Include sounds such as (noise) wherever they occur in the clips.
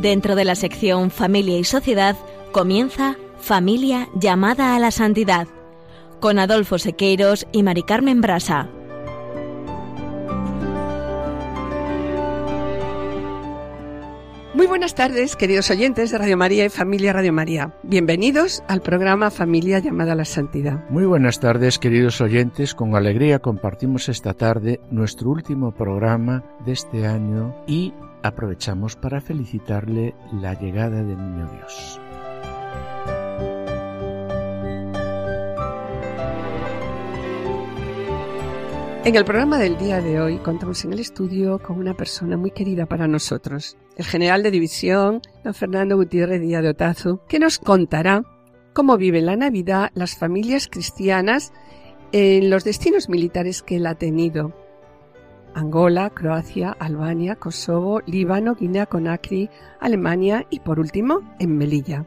Dentro de la sección Familia y Sociedad comienza Familia llamada a la santidad con Adolfo Sequeiros y Mari Carmen Brasa. Muy buenas tardes, queridos oyentes de Radio María y Familia Radio María. Bienvenidos al programa Familia llamada a la Santidad. Muy buenas tardes, queridos oyentes. Con alegría compartimos esta tarde nuestro último programa de este año y aprovechamos para felicitarle la llegada del Niño Dios. En el programa del día de hoy contamos en el estudio con una persona muy querida para nosotros, el general de división, don Fernando Gutiérrez Díaz de Otazu, que nos contará cómo viven la Navidad las familias cristianas en los destinos militares que él ha tenido. Angola, Croacia, Albania, Kosovo, Líbano, Guinea Conakry, Alemania y por último en Melilla.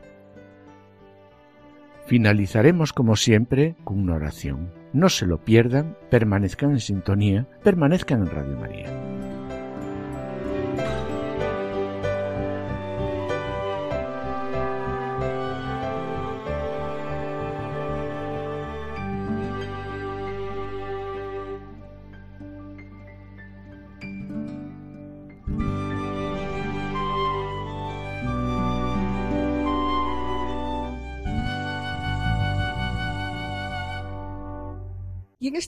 Finalizaremos como siempre con una oración. No se lo pierdan, permanezcan en sintonía, permanezcan en Radio María.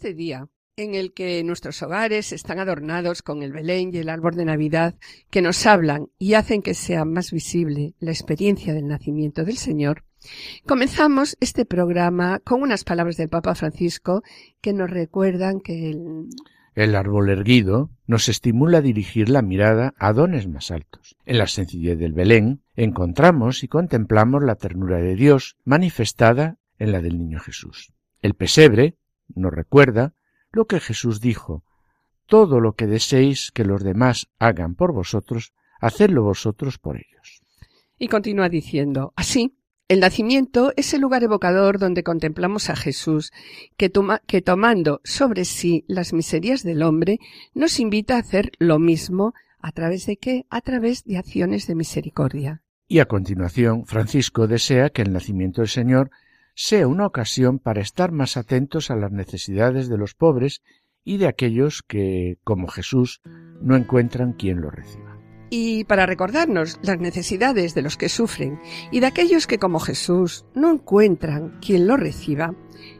Este día, en el que nuestros hogares están adornados con el Belén y el árbol de Navidad, que nos hablan y hacen que sea más visible la experiencia del nacimiento del Señor, comenzamos este programa con unas palabras del Papa Francisco que nos recuerdan que el... El árbol erguido nos estimula a dirigir la mirada a dones más altos. En la sencillez del Belén encontramos y contemplamos la ternura de Dios manifestada en la del niño Jesús. El pesebre nos recuerda lo que Jesús dijo, todo lo que deseéis que los demás hagan por vosotros, hacedlo vosotros por ellos. Y continúa diciendo, así, el nacimiento es el lugar evocador donde contemplamos a Jesús, que, que, tomando sobre sí las miserias del hombre, nos invita a hacer lo mismo, ¿a través de qué? A través de acciones de misericordia. Y a continuación, Francisco desea que el nacimiento del Señor sea una ocasión para estar más atentos a las necesidades de los pobres y de aquellos que, como Jesús, no encuentran quien lo reciba. Y para recordarnos las necesidades de los que sufren y de aquellos que, como Jesús, no encuentran quien lo reciba,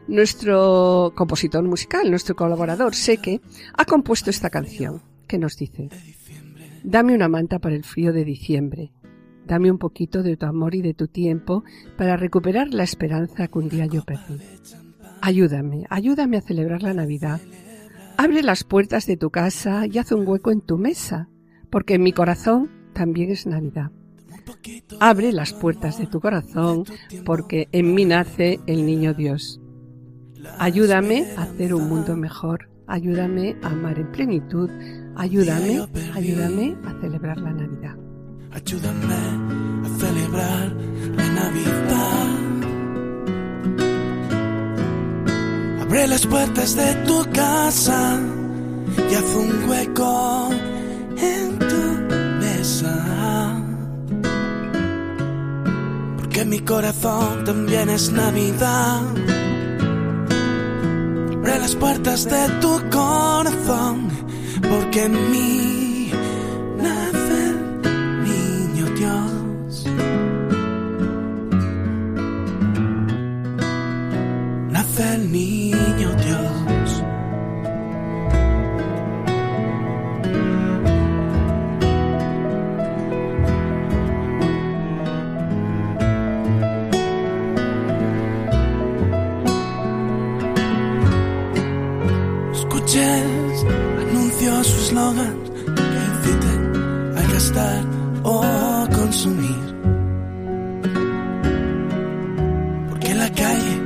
nuestro compositor musical, nuestro colaborador Seque, ha compuesto esta canción que nos dice, Dame una manta para el frío de diciembre, Dame un poquito de tu amor y de tu tiempo para recuperar la esperanza que un día yo perdí. Ayúdame, ayúdame a celebrar la Navidad. Abre las puertas de tu casa y haz un hueco en tu mesa, porque en mi corazón también es Navidad. Abre las puertas de tu corazón, porque en mí nace el niño Dios. Ayúdame a hacer un mundo mejor. Ayúdame a amar en plenitud. Ayúdame, ayúdame a celebrar la Navidad. Ayúdame a celebrar la Navidad. Abre las puertas de tu casa y haz un hueco en tu mesa. Porque mi corazón también es Navidad. Abre las puertas de tu corazón, porque mí niño Dios. Escuches anuncios su eslogan que inciten a gastar o consumir. ayúdame, ayúdame a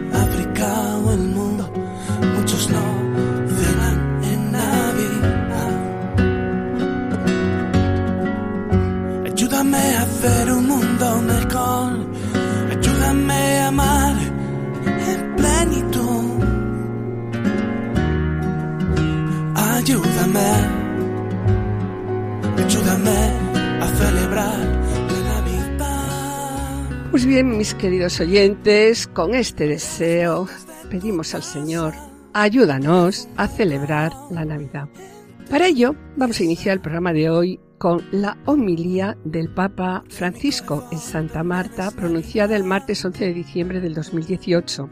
Mis queridos oyentes, con este deseo pedimos al Señor, ayúdanos a celebrar la Navidad. Para ello, vamos a iniciar el programa de hoy con la homilía del Papa Francisco en Santa Marta, pronunciada el martes 11 de diciembre del 2018,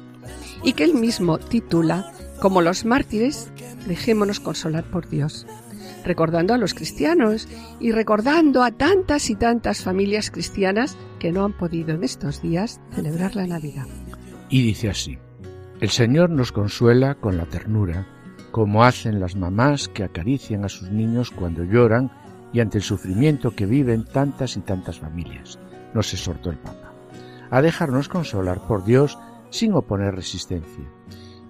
y que él mismo titula Como los mártires, dejémonos consolar por Dios recordando a los cristianos y recordando a tantas y tantas familias cristianas que no han podido en estos días celebrar la Navidad. Y dice así, el Señor nos consuela con la ternura, como hacen las mamás que acarician a sus niños cuando lloran y ante el sufrimiento que viven tantas y tantas familias, nos exhortó el Papa, a dejarnos consolar por Dios sin oponer resistencia.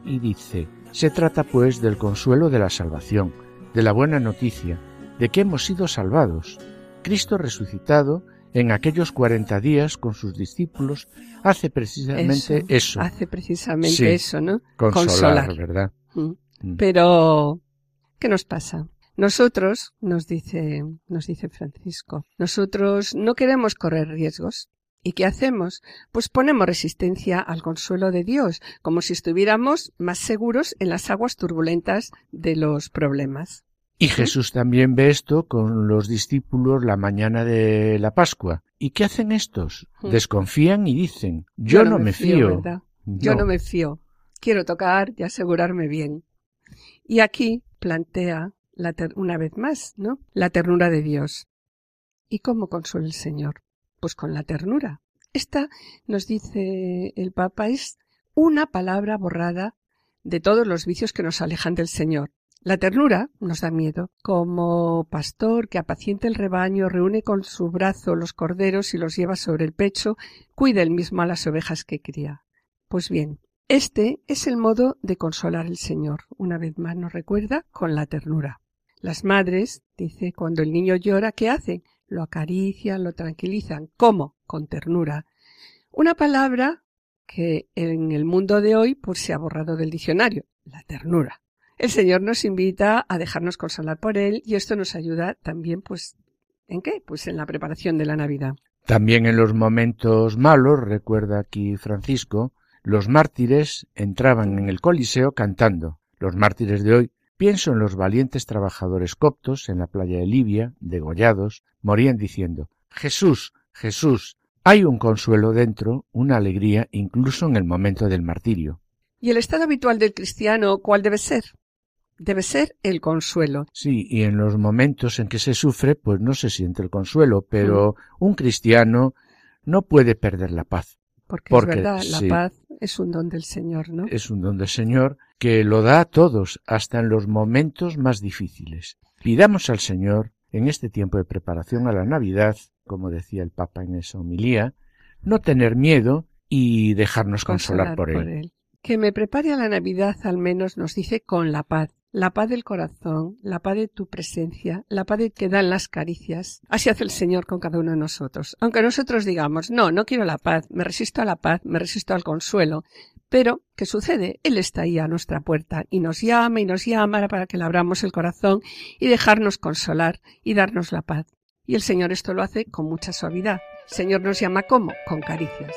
Y dice, se trata pues del consuelo de la salvación, de la buena noticia de que hemos sido salvados. Cristo resucitado en aquellos cuarenta días con sus discípulos hace precisamente eso. hace precisamente eso, ¿no? Consolar, ¿verdad? Mm. Mm. Pero, ¿qué nos pasa? Nosotros, nos dice, nos dice Francisco, nosotros no queremos correr riesgos. ¿Y qué hacemos? Pues ponemos resistencia al consuelo de Dios, como si estuviéramos más seguros en las aguas turbulentas de los problemas. Y Jesús también ve esto con los discípulos la mañana de la Pascua. ¿Y qué hacen estos? Desconfían y dicen, yo, no, me fío. Yo no me fío. Quiero tocar y asegurarme bien. Y aquí plantea la una vez más, ¿no? La ternura de Dios. ¿Y cómo consuela el Señor? Pues con la ternura. Esta, nos dice el Papa, es una palabra borrada de todos los vicios que nos alejan del Señor. La ternura nos da miedo. Como pastor que apacienta el rebaño, reúne con su brazo los corderos y los lleva sobre el pecho, cuida él mismo a las ovejas que cría. Pues bien, este es el modo de consolar al Señor. Una vez más nos recuerda con la ternura. Las madres, dice, cuando el niño llora, ¿qué hacen? Lo acarician, lo tranquilizan. ¿Cómo? Con ternura. Una palabra que en el mundo de hoy pues se ha borrado del diccionario, la ternura el Señor nos invita a dejarnos consolar por Él y esto nos ayuda también, pues, ¿en qué? Pues en la preparación de la Navidad. También en los momentos malos, recuerda aquí Francisco, los mártires entraban en el Coliseo cantando. Los mártires de hoy, pienso en los valientes trabajadores coptos en la playa de Libia, degollados, morían diciendo Jesús, Jesús, hay un consuelo dentro, una alegría incluso en el momento del martirio. ¿Y el estado habitual del cristiano cuál debe ser? debe ser el consuelo. Sí, y en los momentos en que se sufre, pues no se siente el consuelo, pero mm. un cristiano no puede perder la paz. Porque, es verdad, la paz es un don del Señor, ¿no? Es un don del Señor que lo da a todos, hasta en los momentos más difíciles. Pidamos al Señor, en este tiempo de preparación a la Navidad, como decía el Papa en esa homilía, no tener miedo y dejarnos consolar, por, él. Que me prepare a la Navidad al menos nos dice con la paz, la paz del corazón, la paz de tu presencia, la paz de que dan las caricias. Así hace el Señor con cada uno de nosotros. Aunque nosotros digamos, no, no quiero la paz, me resisto a la paz, me resisto al consuelo. Pero, ¿qué sucede? Él está ahí a nuestra puerta y nos llama y nos llama para que le abramos el corazón y dejarnos consolar y darnos la paz. Y el Señor esto lo hace con mucha suavidad. El Señor nos llama ¿cómo? Con caricias.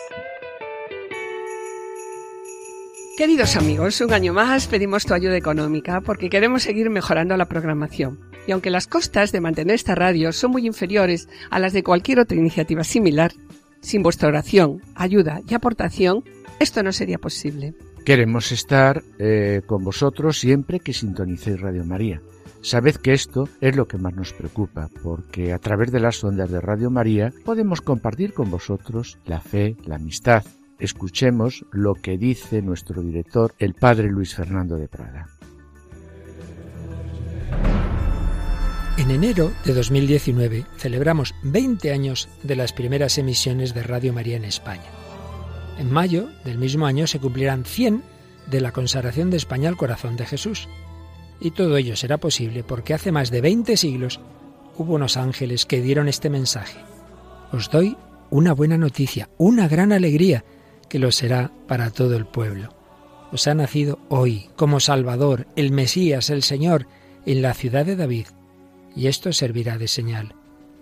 Queridos amigos, un año más pedimos tu ayuda económica porque queremos seguir mejorando la programación. Y aunque las costas de mantener esta radio son muy inferiores a las de cualquier otra iniciativa similar, sin vuestra oración, ayuda y aportación, esto no sería posible. Queremos estar eh, con vosotros siempre que sintonicéis Radio María. Sabed que esto es lo que más nos preocupa, porque a través de las ondas de Radio María podemos compartir con vosotros la fe, la amistad, Escuchemos lo que dice nuestro director, el padre Luis Fernando de Prada. En enero de 2019 celebramos 20 años de las primeras emisiones de Radio María en España. En mayo del mismo año se cumplirán 100 de la consagración de España al corazón de Jesús. Y todo ello será posible porque hace más de 20 siglos hubo unos ángeles que dieron este mensaje. Os doy una buena noticia, una gran alegría que lo será para todo el pueblo. Os ha nacido hoy como Salvador, el Mesías, el Señor, en la ciudad de David, y esto servirá de señal.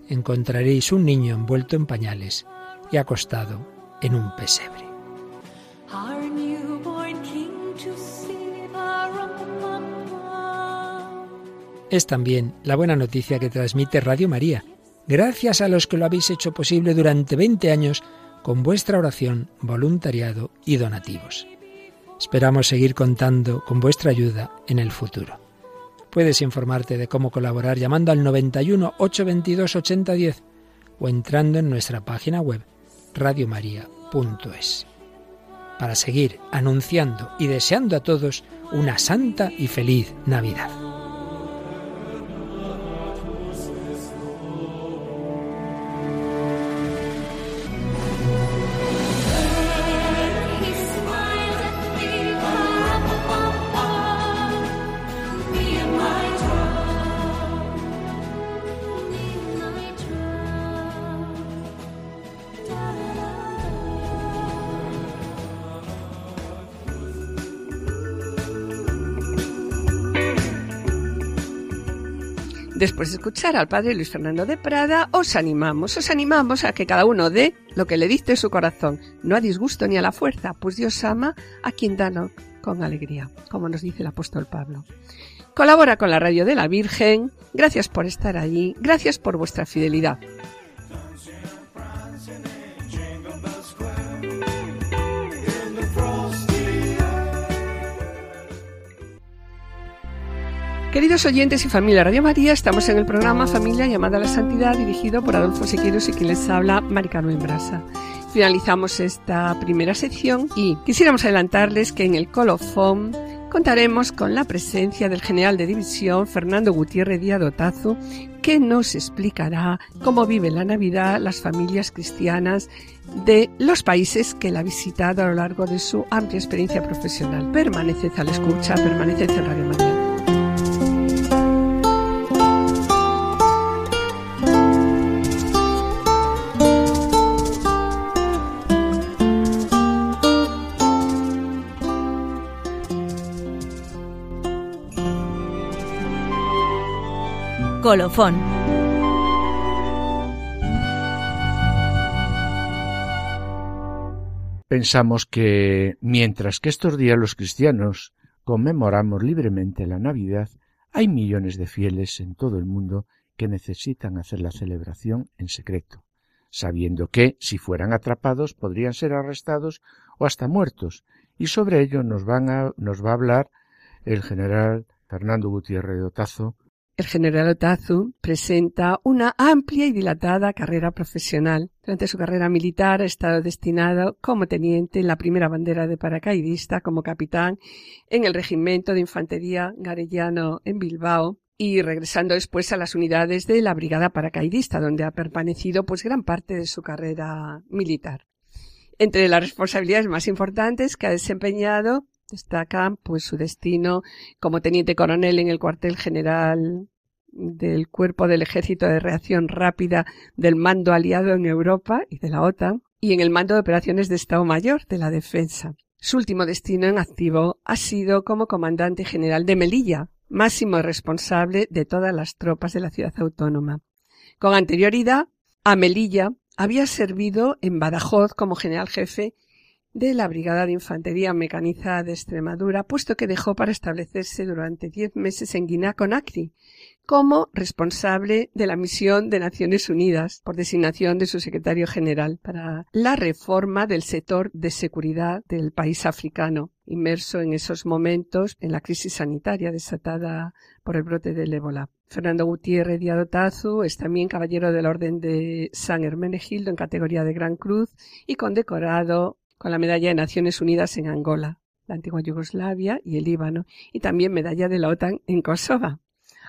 Encontraréis un niño envuelto en pañales y acostado en un pesebre. Es también la buena noticia que transmite Radio María, gracias a los que lo habéis hecho posible durante 20 años con vuestra oración, voluntariado y donativos. Esperamos seguir contando con vuestra ayuda en el futuro. Puedes informarte de cómo colaborar llamando al 91 822 8010 o entrando en nuestra página web radiomaria.es. Para seguir anunciando y deseando a todos una santa y feliz Navidad. Después de escuchar al padre Luis Fernando de Prada, os animamos, os animamos a que cada uno dé lo que le dicte su corazón, no a disgusto ni a la fuerza, pues Dios ama a quien da con alegría, como nos dice el apóstol Pablo. Colabora con la radio de la Virgen, gracias por estar allí, gracias por vuestra fidelidad. Queridos oyentes y familia Radio María, estamos en el programa Familia llamada a la Santidad, dirigido por Adolfo Sequeiros y quien les habla, Maricano Brasa. Finalizamos esta primera sección y quisiéramos adelantarles que en el colofón contaremos con la presencia del general de división Fernando Gutiérrez Díaz Dotazo, que nos explicará cómo vive la Navidad las familias cristianas de los países que la ha visitado a lo largo de su amplia experiencia profesional. Permaneced a la escucha, permaneced en Radio María. Colofón. Pensamos que mientras que estos días los cristianos conmemoramos libremente la Navidad, hay millones de fieles en todo el mundo que necesitan hacer la celebración en secreto, sabiendo que, si fueran atrapados, podrían ser arrestados o hasta muertos, y sobre ello nos, van a, nos va a hablar el general Fernando Gutiérrez de Otazo, el general Otazu presenta una amplia y dilatada carrera profesional. Durante su carrera militar ha estado destinado como teniente en la primera bandera de paracaidista, como capitán en el regimiento de infantería garellano en Bilbao y regresando después a las unidades de la brigada paracaidista, donde ha permanecido pues gran parte de su carrera militar. Entre las responsabilidades más importantes que ha desempeñado Destaca pues su destino como teniente coronel en el cuartel general del Cuerpo del Ejército de Reacción Rápida del Mando Aliado en Europa y de la OTAN y en el Mando de Operaciones de Estado Mayor de la Defensa. Su último destino en activo ha sido como comandante general de Melilla, máximo responsable de todas las tropas de la ciudad autónoma. Con anterioridad, a Melilla había servido en Badajoz como general jefe de la Brigada de Infantería Mecanizada de Extremadura, puesto que dejó para establecerse durante diez meses en Guinea-Conakry, como responsable de la misión de Naciones Unidas por designación de su secretario general para la reforma del sector de seguridad del país africano, inmerso en esos momentos en la crisis sanitaria desatada por el brote del ébola. Fernando Gutiérrez Diadotazu es también caballero del Orden de San Hermenegildo en categoría de Gran Cruz y condecorado con la Medalla de Naciones Unidas en Angola, la antigua Yugoslavia y el Líbano, y también Medalla de la OTAN en Kosovo.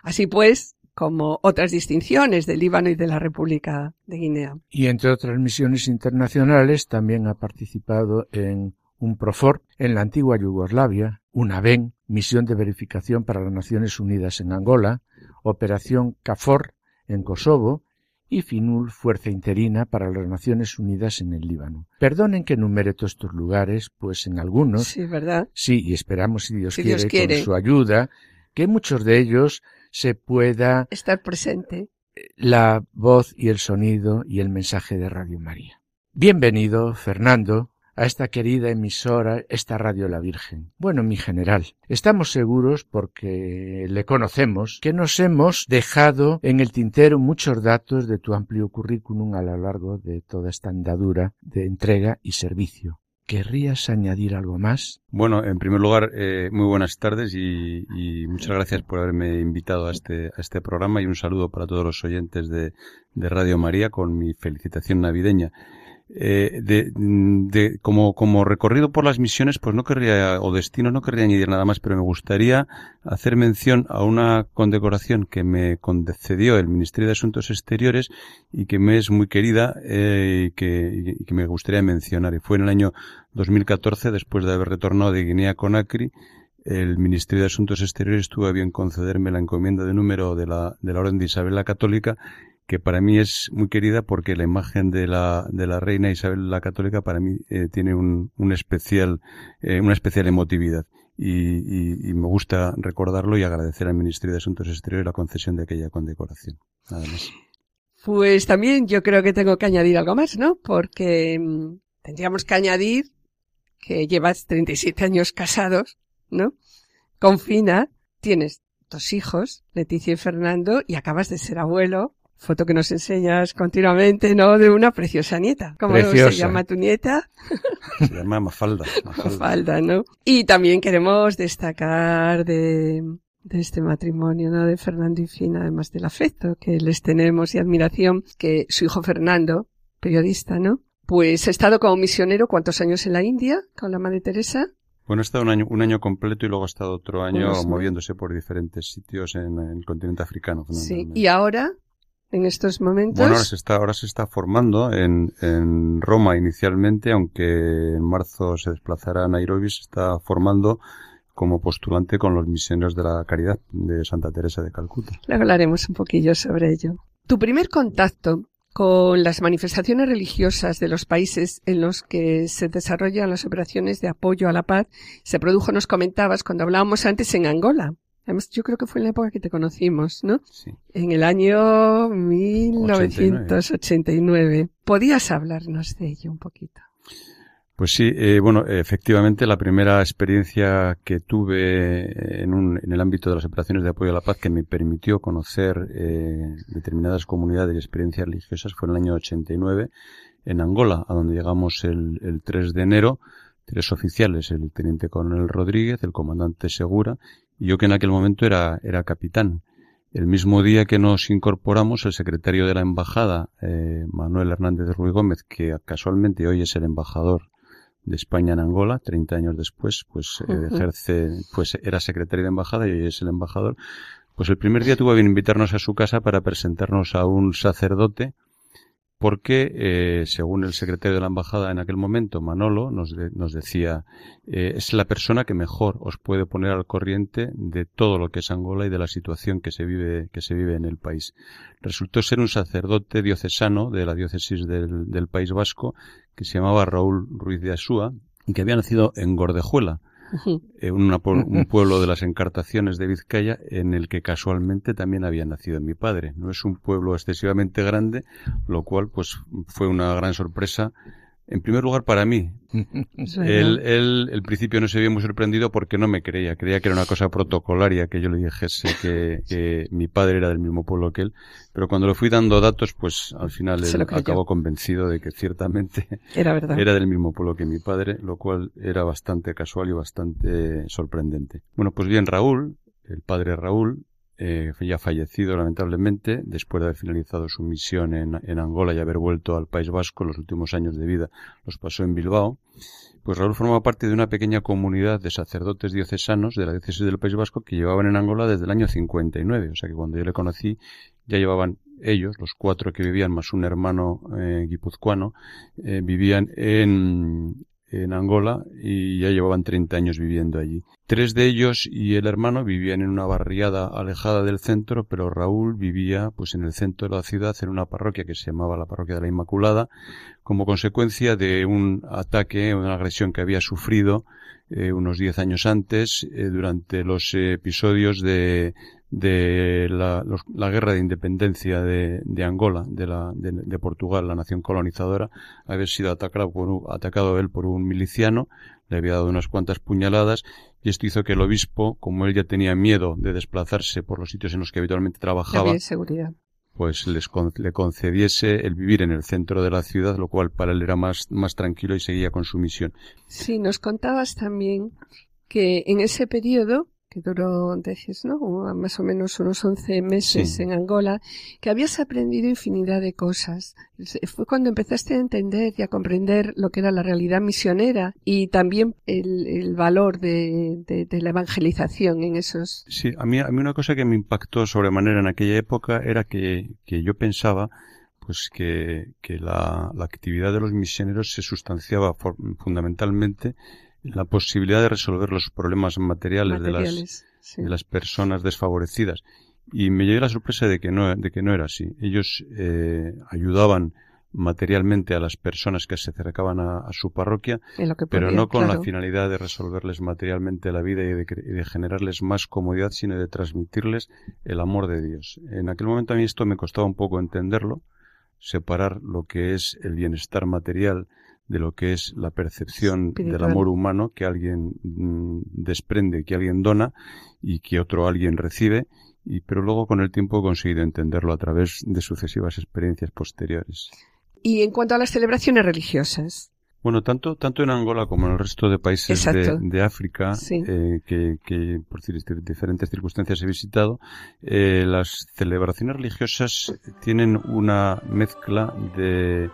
Así pues, como otras distinciones del Líbano y de la República de Guinea. Y entre otras misiones internacionales también ha participado en un Profor en la antigua Yugoslavia, una VEN, misión de verificación para las Naciones Unidas en Angola, Operación CAFOR en Kosovo y FINUL, Fuerza Interina para las Naciones Unidas en el Líbano. Perdonen que enumere todos estos lugares, pues en algunos... Sí, ¿verdad? Sí, y esperamos, si Dios, quiere, con su ayuda, que muchos de ellos se pueda... Estar presente. La voz y el sonido y el mensaje de Radio María. Bienvenido, Fernando, a esta querida emisora, esta Radio La Virgen. Bueno, mi general, estamos seguros porque le conocemos que nos hemos dejado en el tintero muchos datos de tu amplio currículum a lo largo de toda esta andadura de entrega y servicio. ¿Querrías añadir algo más? Bueno, en primer lugar, eh, muy buenas tardes y, y, muchas gracias por haberme invitado a este, a este programa y un saludo para todos los oyentes de, de Radio María con mi felicitación navideña. Eh, de, de, como, como recorrido por las misiones, pues no querría, o destino, no querría añadir nada más, pero me gustaría hacer mención a una condecoración que me concedió el Ministerio de Asuntos Exteriores y que me es muy querida eh, y, que, y que me gustaría mencionar. Y fue en el año 2014, después de haber retornado de Guinea Conakry, el Ministerio de Asuntos Exteriores tuvo a bien concederme la encomienda de número de la, de la Orden de Isabel la Católica que para mí es muy querida porque la imagen de la, de la reina Isabel la Católica para mí eh, tiene un, un especial, eh, una especial emotividad. Y, y, me gusta recordarlo y agradecer al Ministerio de Asuntos Exteriores la concesión de aquella condecoración. Nada más. Pues también yo creo que tengo que añadir algo más, ¿no? Porque mmm, tendríamos que añadir que llevas 37 años casados, ¿no? Con Fina, tienes dos hijos, Leticia y Fernando, y acabas de ser abuelo foto que nos enseñas continuamente, ¿no? De una preciosa nieta. ¿Cómo Preciosa. se llama tu nieta? Se llama Mafalda. (laughs) Mafalda. Mafalda, ¿no? Y también queremos destacar de, de este matrimonio, ¿no? De Fernando y Fina, además del afecto que les tenemos y admiración, que su hijo Fernando, periodista, ¿no? Pues ha estado como misionero cuántos años en la India con la Madre Teresa. Bueno, ha estado un año, un año completo y luego ha estado otro año moviéndose por diferentes sitios en, en el continente africano. Sí. Y ahora, en estos momentos. Bueno, ahora se está, ahora se está formando en, en Roma inicialmente, aunque en marzo se desplazará a Nairobi, se está formando como postulante con los misioneros de la caridad de Santa Teresa de Calcuta. Luego hablaremos un poquillo sobre ello. Tu primer contacto con las manifestaciones religiosas de los países en los que se desarrollan las operaciones de apoyo a la paz se produjo, nos comentabas, cuando hablábamos antes en Angola. Además, yo creo que fue en la época que te conocimos, ¿no? Sí. En el año 1989. ¿Podías hablarnos de ello un poquito? Pues sí, eh, bueno, efectivamente la primera experiencia que tuve en, un, en el ámbito de las operaciones de apoyo a la paz que me permitió conocer eh, determinadas comunidades y experiencias religiosas fue en el año 89 en Angola, a donde llegamos el, el 3 de enero, tres oficiales, el teniente coronel Rodríguez, el comandante Segura yo que en aquel momento era, era capitán. El mismo día que nos incorporamos, el secretario de la embajada, eh, Manuel Hernández de Ruiz Gómez, que casualmente hoy es el embajador de España en Angola, 30 años después, pues eh, ejerce, pues era secretario de embajada y hoy es el embajador. Pues el primer día tuvo bien invitarnos a su casa para presentarnos a un sacerdote, porque, eh, según el secretario de la embajada en aquel momento, Manolo, nos, de- nos decía, eh, es la persona que mejor os puede poner al corriente de todo lo que es Angola y de la situación que se vive, que se vive en el país. Resultó ser un sacerdote diocesano de la diócesis del, del País Vasco, que se llamaba Raúl Ruiz de Asúa, y que había nacido en Gordejuela. Eh, un pueblo de las encartaciones de Vizcaya en el que casualmente también había nacido mi padre. No es un pueblo excesivamente grande, lo cual pues fue una gran sorpresa. En primer lugar para mí. (laughs) Él, él, el principio no se vio muy sorprendido porque no me creía. Creía que era una cosa protocolaria que yo le dijese que, que mi padre era del mismo pueblo que él. Pero cuando le fui dando datos, pues al final él acabó convencido de que ciertamente (laughs) Era verdad. era del mismo pueblo que mi padre, lo cual era bastante casual y bastante sorprendente. Bueno, pues bien, Raúl, el padre Raúl, eh, ya fallecido lamentablemente, después de haber finalizado su misión en, Angola y haber vuelto al País Vasco, los últimos años de vida los pasó en Bilbao, pues Raúl formaba parte de una pequeña comunidad de sacerdotes diocesanos de la diócesis del País Vasco que llevaban en Angola desde el año 59. O sea que cuando yo le conocí ya llevaban ellos, los cuatro que vivían, más un hermano eh, guipuzcoano, eh, vivían en, en Angola y ya llevaban 30 años viviendo allí. Tres de ellos y el hermano vivían en una barriada alejada del centro, pero Raúl vivía pues en el centro de la ciudad en una parroquia que se llamaba la parroquia de la Inmaculada, como consecuencia de un ataque, una agresión que había sufrido eh, unos diez años antes eh, durante los episodios de, de la, guerra de independencia de, Angola, de, la, de, Portugal, la nación colonizadora, había sido atacado, por atacado él por un miliciano, le había dado unas cuantas puñaladas y esto hizo que el obispo, como él ya tenía miedo de desplazarse por los sitios en los que habitualmente trabajaba, seguridad. pues les le concediese el vivir en el centro de la ciudad, lo cual para él era más, más tranquilo y seguía con su misión. Sí, nos contabas también que en ese periodo que duró, decís, ¿no? Más o menos unos 11 meses en Angola, que habías aprendido infinidad de cosas. Fue cuando empezaste a entender y a comprender lo que era la realidad misionera y también el, valor de, la evangelización en esos. Sí, a mí, a mí una cosa que me impactó sobremanera en aquella época era que, que yo pensaba pues que, que la, la actividad de los misioneros se sustanciaba fundamentalmente la posibilidad de resolver los problemas materiales, de, las, de las personas desfavorecidas. Y me llevé la sorpresa de que no, de que no era así. Ellos eh, ayudaban materialmente a las personas que se acercaban a, su parroquia, pero no con la finalidad de resolverles materialmente la vida y de, y de, generarles más comodidad, sino de transmitirles el amor de Dios. En aquel momento a mí esto me costaba un poco entenderlo, separar lo que es el bienestar material de lo que es la percepción del amor humano que alguien mm, desprende, que alguien dona y que otro alguien recibe, y, pero luego con el tiempo he conseguido entenderlo a través de sucesivas experiencias posteriores. Y en cuanto a las celebraciones religiosas, bueno, tanto, tanto en Angola como en el resto de países de, África, eh, que, que, por diferentes circunstancias he visitado, eh, las celebraciones religiosas tienen una mezcla de,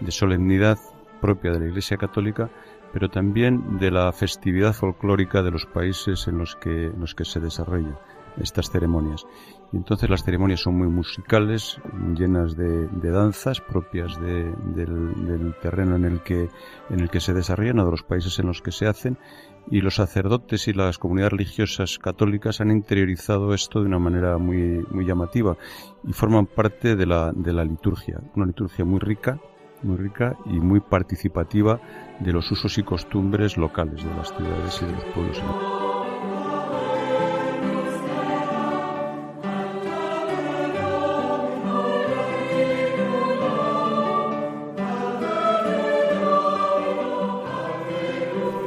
de solemnidad propia de la Iglesia Católica, pero también de la festividad folclórica de los países en los que, en los que se desarrollan estas ceremonias. Y entonces las ceremonias son muy musicales, llenas de, danzas propias del, terreno en el, que, en el que se desarrollan o de los países en los que se hacen. Y los sacerdotes y las comunidades religiosas católicas han interiorizado esto de una manera muy, muy llamativa y forman parte de la, de la liturgia. Una liturgia muy rica, muy rica y muy participativa de los usos y costumbres locales de las ciudades y de los pueblos.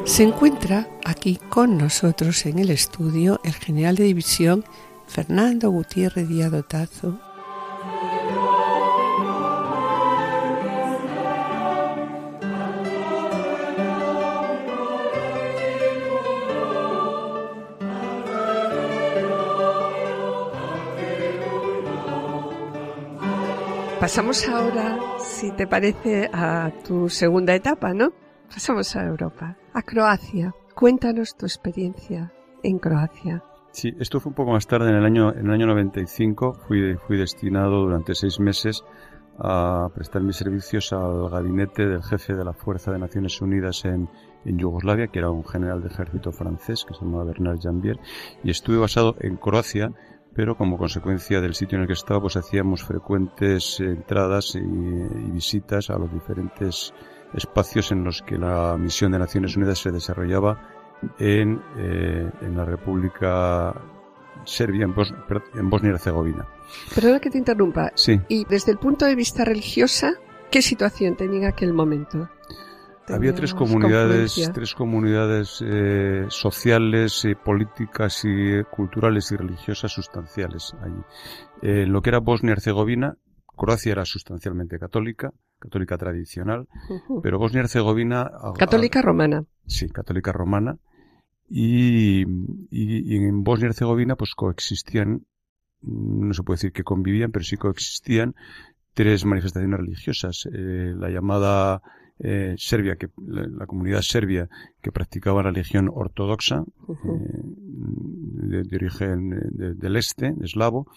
Se encuentra aquí con nosotros en el estudio el general de división Fernando Gutiérrez Díaz Dotazo, Pasamos ahora, si te parece, a tu segunda etapa, ¿no? Pasamos a Europa, a Croacia. Cuéntanos tu experiencia en Croacia. Sí, esto fue un poco más tarde, en el año, en el año 95. Fui, fui destinado durante seis meses a prestar mis servicios al gabinete del jefe de la Fuerza de Naciones Unidas en, en Yugoslavia, que era un general de ejército francés que se llamaba Bernard Jambier, y estuve basado en Croacia pero como consecuencia del sitio en el que estaba, pues hacíamos frecuentes entradas y, visitas a los diferentes espacios en los que la misión de Naciones Unidas se desarrollaba en, eh, en la República Serbia, en, en Bosnia y Herzegovina. Perdona que te interrumpa. Sí. Y desde el punto de vista religiosa, ¿qué situación tenía en aquel momento? Había tres comunidades, tres comunidades eh, sociales, eh, políticas y eh, culturales y religiosas sustanciales allí. Eh, lo que era Bosnia-Herzegovina, Croacia era sustancialmente católica, católica tradicional, pero Bosnia-Herzegovina... Católica romana. Sí, católica romana. Y, y, y en Bosnia-Herzegovina pues coexistían, no se puede decir que convivían, pero sí coexistían tres manifestaciones religiosas. la llamada eh, Serbia, que la, comunidad serbia que practicaba la religión ortodoxa eh, de, origen del este, eslavo,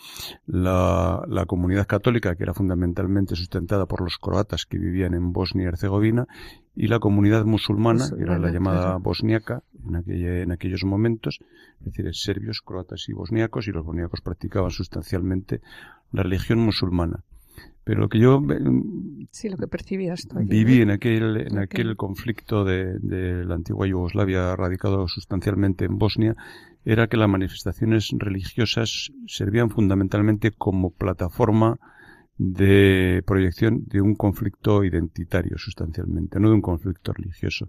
la, la, comunidad católica que era fundamentalmente sustentada por los croatas que vivían en Bosnia y Herzegovina y la comunidad musulmana, que era la llamada bosniaca en, en aquellos momentos, es decir, serbios, croatas y bosniacos, y los bosniacos practicaban sustancialmente la religión musulmana. Pero lo que yo sí, lo que percibías viví en aquel, en aquel conflicto de, de, la antigua Yugoslavia radicado sustancialmente en Bosnia era que las manifestaciones religiosas servían fundamentalmente como plataforma de proyección de un conflicto identitario sustancialmente, no de un conflicto religioso.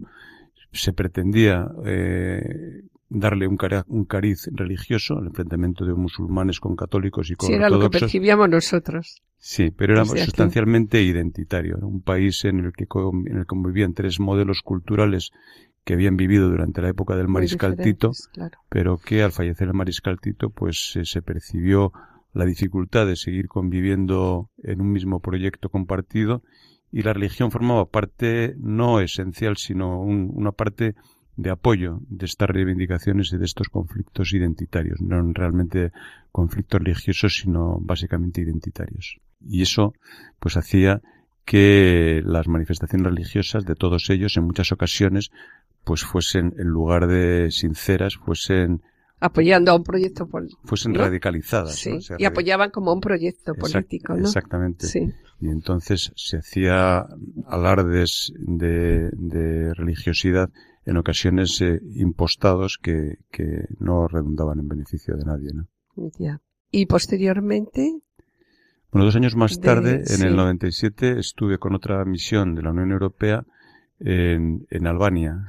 Se pretendía eh, darle un, un, cariz religioso al enfrentamiento de musulmanes con católicos y con sí, era lo que percibíamos nosotros. Sí, pero era sustancialmente identitario. Era un país en el que en el que convivían tres modelos culturales que habían vivido durante la época del mariscal Tito, pero que al fallecer el mariscal Tito, pues se percibió la dificultad de seguir conviviendo en un mismo proyecto compartido y la religión formaba parte no esencial, sino una parte de apoyo de estas reivindicaciones y de estos conflictos identitarios. No realmente conflictos religiosos, sino básicamente identitarios. Y eso, pues, hacía que las manifestaciones religiosas de todos ellos, en muchas ocasiones, pues fuesen, en lugar de sinceras, fuesen apoyando a un proyecto político. Fuesen radicalizadas. Sí, y apoyaban como un proyecto político, ¿no? Exactamente. Sí. Y entonces se hacía alardes de, de religiosidad en ocasiones eh, impostados que, que no redundaban en beneficio de nadie, ¿no? Ya. Y posteriormente. Bueno, dos años más tarde, en el 97, estuve con otra misión de la Unión Europea en, en Albania.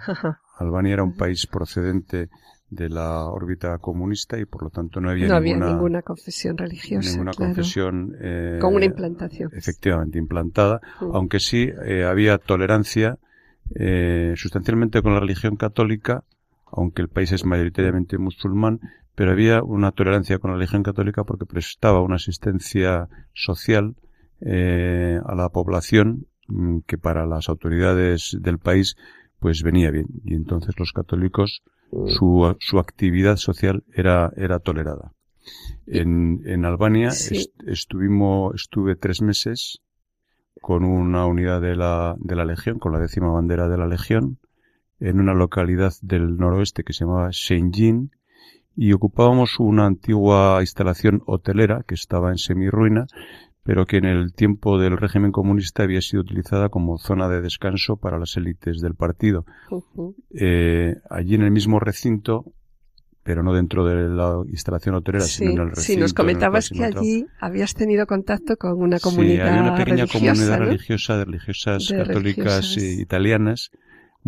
Albania era un país procedente de la órbita comunista y por lo tanto no había, no ninguna, había ninguna confesión religiosa. Ninguna confesión. Eh, con una implantación. Efectivamente, implantada, mm. aunque sí eh, había tolerancia eh, sustancialmente con la religión católica, aunque el país es mayoritariamente musulmán, pero había una tolerancia con la religión católica porque prestaba una asistencia social eh, a la población mm, que para las autoridades del país pues venía bien. Y entonces los católicos su, su actividad social era, era tolerada. En, en Albania estuvimos, estuve tres meses con una unidad de la, de la Legión, con la décima bandera de la Legión, en una localidad del noroeste que se llamaba Shenjin, y ocupábamos una antigua instalación hotelera que estaba en semirruina pero que en el tiempo del régimen comunista había sido utilizada como zona de descanso para las élites del partido. eh, allí en el mismo recinto, pero no dentro de la instalación hotelera, sino en el recinto. Sí, nos comentabas que allí habías tenido contacto con una comunidad Sí, hay una pequeña comunidad religiosa de religiosas católicas italianas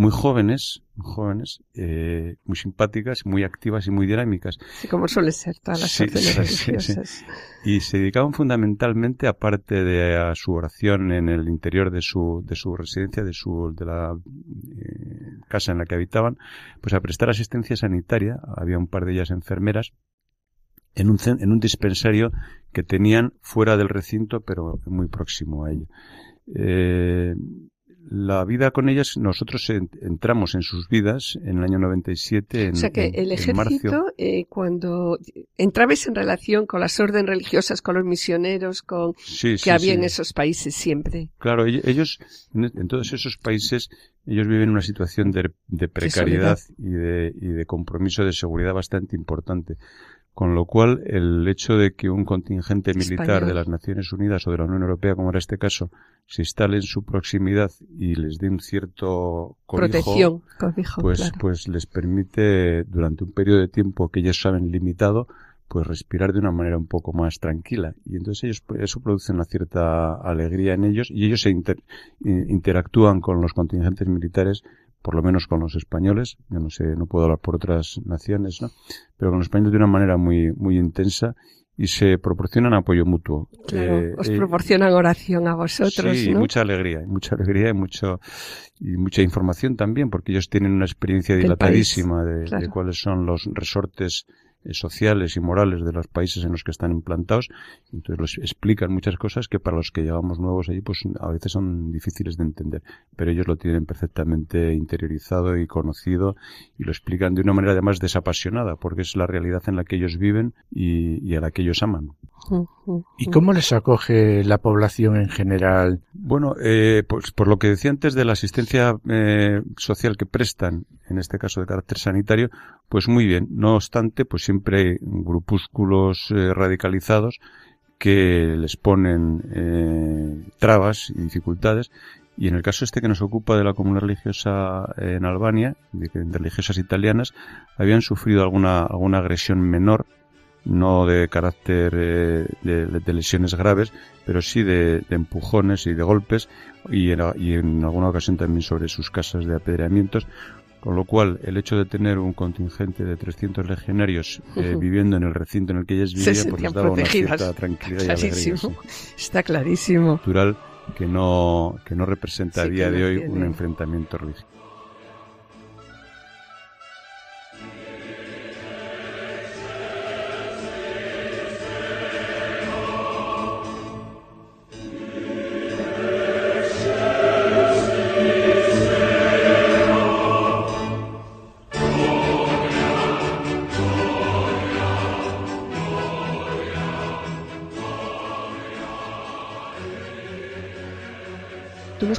muy jóvenes, jóvenes, eh, muy simpáticas, muy activas y muy dinámicas. Sí, como suele ser todas las religiosas. y se dedicaban fundamentalmente, aparte de a su oración en el interior de su, de su residencia, de su, de la eh, casa en la que habitaban, pues a prestar asistencia sanitaria. Había un par de ellas enfermeras en un, en un dispensario que tenían fuera del recinto, pero muy próximo a ello. Eh, la vida con ellas, nosotros entramos en sus vidas en el año 97. En, o sea que el ejército, eh, cuando entrabais en relación con las órdenes religiosas, con los misioneros, con que había en esos países siempre. Claro, ellos, en todos esos países, ellos viven una situación de, de precariedad y de, y de compromiso de seguridad bastante importante. Con lo cual, el hecho de que un contingente militar de las Naciones Unidas o de la Unión Europea, como era este caso, se instale en su proximidad y les dé un cierto protección, pues, pues les permite durante un periodo de tiempo que ellos saben limitado, pues respirar de una manera un poco más tranquila. Y entonces ellos, eso produce una cierta alegría en ellos y ellos se interactúan con los contingentes militares por lo menos con los españoles, yo no sé, no puedo hablar por otras naciones, ¿no? Pero con los españoles de una manera muy, muy intensa y se proporcionan apoyo mutuo. Claro, eh, os eh, proporcionan oración a vosotros, sí, mucha alegría, mucha alegría y mucho y mucha información también, porque ellos tienen una experiencia dilatadísima de, de, cuáles son los resortes sociales y morales de los países en los que están implantados. Entonces los explican muchas cosas que para los que llevamos nuevos allí, pues a veces son difíciles de entender. Pero ellos lo tienen perfectamente interiorizado y conocido y lo explican de una manera además desapasionada, porque es la realidad en la que ellos viven y, a la que ellos aman. ¿Y cómo les acoge la población en general? Bueno, eh, pues por lo que decía antes de la asistencia eh, social que prestan, en este caso de carácter sanitario, pues muy bien. No obstante, pues siempre hay grupúsculos eh, radicalizados que les ponen eh, trabas y dificultades. Y en el caso este que nos ocupa de la comunidad religiosa en Albania, de, de religiosas italianas, habían sufrido alguna, alguna agresión menor no de carácter eh, de, lesiones graves, pero sí de, empujones y de golpes y en, alguna ocasión también sobre sus casas de apedreamientos. Con lo cual, el hecho de tener un contingente de 300 legionarios eh, viviendo en el recinto en el que ellas vivían, pues les daba una cierta tranquilidad y alegría. Está clarísimo. Natural que no, que no representa a día de hoy un enfrentamiento religioso.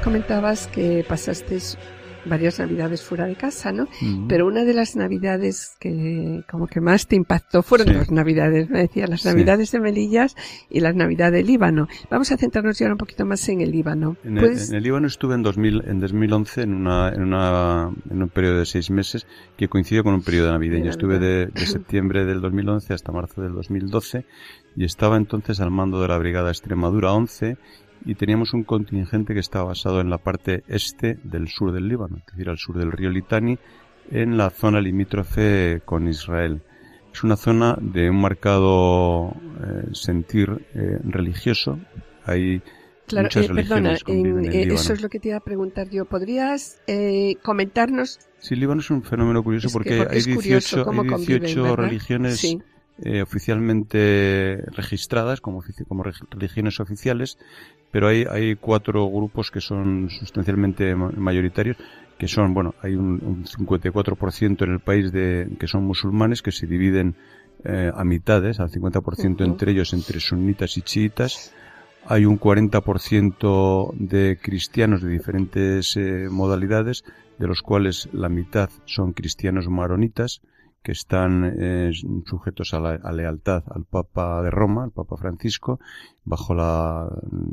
Comentabas que pasaste varias navidades fuera de casa, ¿no? Pero una de las navidades que como que más te impactó fueron dos navidades, me decía, las navidades de Melillas y las navidades del Líbano. Vamos a centrarnos ya un poquito más en el Líbano. En, el, Líbano estuve en, 2000, en 2011 en, una, en, una, en un periodo de seis meses que coincidió con un periodo navideño. Estuve de, de septiembre del 2011 hasta marzo del 2012 y estaba entonces al mando de la Brigada Extremadura 11 y teníamos un contingente que estaba basado en la parte este del sur del Líbano, es decir, al sur del río Litani, en la zona limítrofe con Israel. Es una zona de un marcado eh, sentir eh, religioso. Hay Claro, eh, perdona, eso es lo que te iba a preguntar yo. ¿Podrías comentarnos? Sí, Líbano es un fenómeno curioso porque, hay 18, hay 18 religiones oficialmente registradas como, como religiones oficiales pero hay, hay cuatro grupos que son sustancialmente mayoritarios, que son, bueno, hay un, un 54% en el país de, que son musulmanes, que se dividen eh, a mitades, al 50% entre ellos, entre sunitas y chiitas. Hay un 40% de cristianos de diferentes eh, modalidades, de los cuales la mitad son cristianos maronitas, que están eh, sujetos a la lealtad al Papa de Roma, al Papa Francisco, bajo la,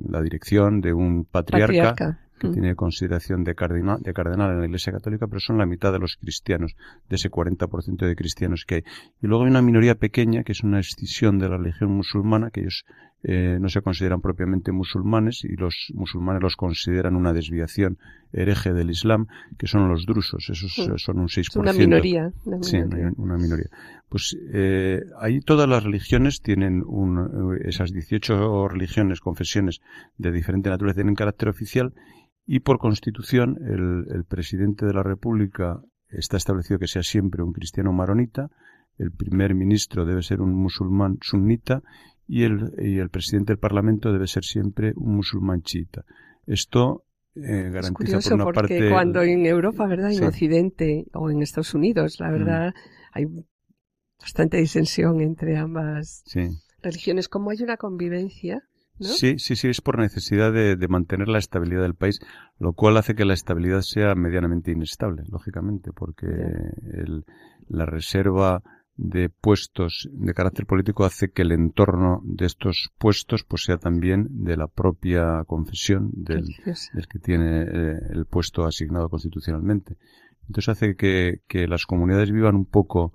la dirección de un patriarca, que mm. tiene consideración de cardenal, de cardenal en la Iglesia Católica, pero son la mitad de los cristianos, de ese 40% de cristianos que hay. Y luego hay una minoría pequeña, que es una escisión de la religión musulmana, que ellos eh, no se consideran propiamente musulmanes y los musulmanes los consideran una desviación hereje del Islam, que son los drusos, esos mm. son un 6%. Es una minoría. Sí, una minoría. Pues eh, ahí todas las religiones tienen un, eh, esas 18 religiones, confesiones de diferente naturaleza tienen carácter oficial y por constitución el, el presidente de la República está establecido que sea siempre un cristiano maronita, el primer ministro debe ser un musulmán sunnita y el, y el presidente del Parlamento debe ser siempre un musulmán chiita. Esto eh, garantiza por una porque parte. Cuando en Europa, ¿verdad? En Occidente o en Estados Unidos, la verdad, mm. hay bastante disensión entre ambas religiones. Como hay una convivencia, ¿no? Sí, sí, sí, es por necesidad de, de, mantener la estabilidad del país, lo cual hace que la estabilidad sea medianamente inestable, lógicamente, porque el, la reserva de puestos de carácter político hace que el entorno de estos puestos pues sea también de la propia confesión del, que tiene eh, el puesto asignado constitucionalmente. Entonces hace que, que las comunidades vivan un poco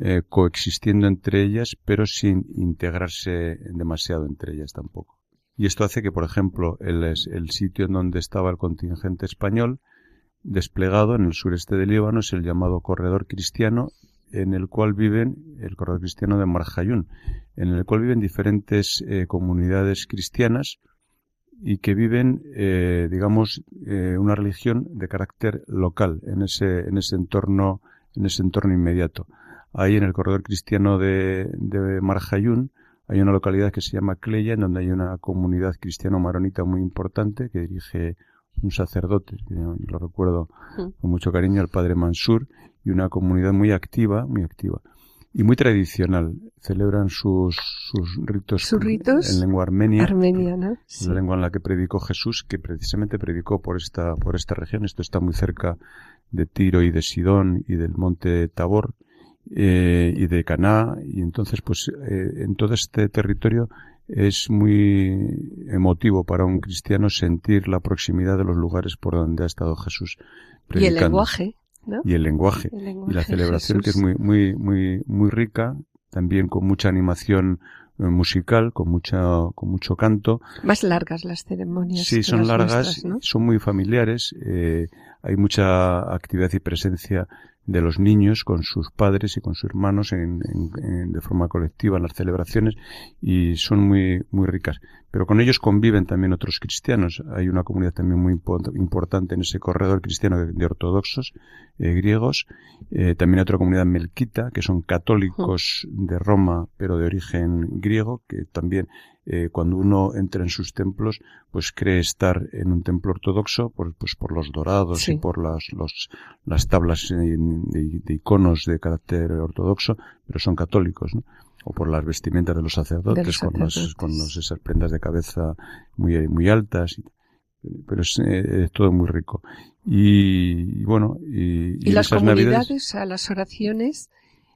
eh, coexistiendo entre ellas, pero sin integrarse demasiado entre ellas tampoco. Y esto hace que, por ejemplo, el, el sitio en donde estaba el contingente español desplegado en el sureste del Líbano es el llamado Corredor Cristiano en el cual viven, el corredor cristiano de Marjayún, en el cual viven diferentes eh, comunidades cristianas y que viven, eh, digamos, eh, una religión de carácter local en ese, en ese entorno, en ese entorno inmediato. Ahí en el corredor cristiano de, de Marjayún hay una localidad que se llama Cleya, en donde hay una comunidad cristiano-maronita muy importante que dirige un sacerdote, lo recuerdo con mucho cariño, el padre Mansur, y una comunidad muy activa, muy activa y muy tradicional. Celebran sus, sus ritos, en lengua armenia, la lengua en la que predicó Jesús, que precisamente predicó por esta, por esta región. Esto está muy cerca de Tiro y de Sidón y del monte Tabor eh, y de Caná. Y entonces, pues, eh, en todo este territorio es muy emotivo para un cristiano sentir la proximidad de los lugares por donde ha estado Jesús predicando. Y el lenguaje, ¿no? Y el lenguaje. El lenguaje y la celebración que es muy, muy, muy, muy rica, también con mucha animación eh, musical, con mucha, con mucho canto. Más largas las ceremonias. Sí, son las largas, nuestras, ¿no? son muy familiares, eh, hay mucha actividad y presencia de los niños con sus padres y con sus hermanos en, en- en- de forma colectiva en las celebraciones y son muy, muy ricas. Pero con ellos conviven también otros cristianos. Hay una comunidad también muy impo- importante en ese corredor cristiano de, de ortodoxos eh, griegos. Eh, también hay otra comunidad melquita, que son católicos de Roma, pero de origen griego, que también eh, cuando uno entra en sus templos, pues cree estar en un templo ortodoxo, por, pues por los dorados Sí. y por las, los, las tablas eh, de, de iconos de carácter ortodoxo, pero son católicos, ¿no? O por las vestimentas de los sacerdotes, De los con, las- sacerdotes. con los- esas prendas de cabeza muy, muy altas. y- pero es, eh, es todo muy rico. Y, y bueno, y, las esas comunidades, Navidades- a las oraciones